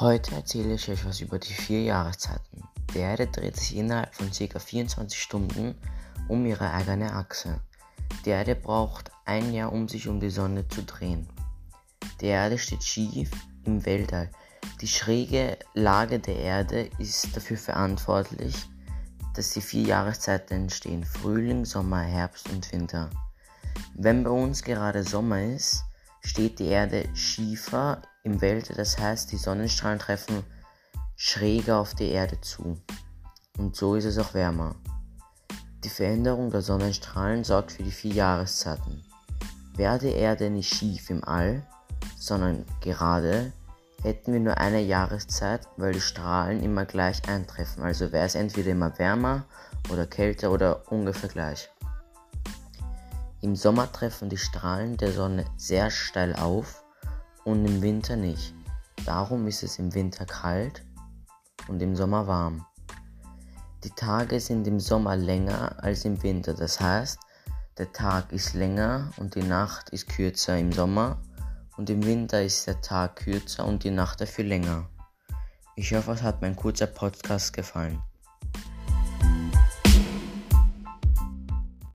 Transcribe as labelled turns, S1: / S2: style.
S1: Heute erzähle ich euch was über die vier Jahreszeiten. Die Erde dreht sich innerhalb von ca. 24 Stunden um ihre eigene Achse. Die Erde braucht ein Jahr, um sich um die Sonne zu drehen. Die Erde steht schief im Weltall. Die schräge Lage der Erde ist dafür verantwortlich, dass die vier Jahreszeiten entstehen. Frühling, Sommer, Herbst und Winter. Wenn bei uns gerade Sommer ist, steht die Erde schiefer im Weltall, das heißt die Sonnenstrahlen treffen schräger auf die Erde zu. Und so ist es auch wärmer. Die Veränderung der Sonnenstrahlen sorgt für die vier Jahreszeiten. Wäre die Erde nicht schief im All, sondern gerade, hätten wir nur eine Jahreszeit, weil die Strahlen immer gleich eintreffen. Also wäre es entweder immer wärmer oder kälter oder ungefähr gleich. Im Sommer treffen die Strahlen der Sonne sehr steil auf und im Winter nicht. Darum ist es im Winter kalt und im Sommer warm. Die Tage sind im Sommer länger als im Winter, das heißt, der Tag ist länger und die Nacht ist kürzer im Sommer und im Winter ist der Tag kürzer und die Nacht dafür länger. Ich hoffe, es hat mein kurzer Podcast gefallen.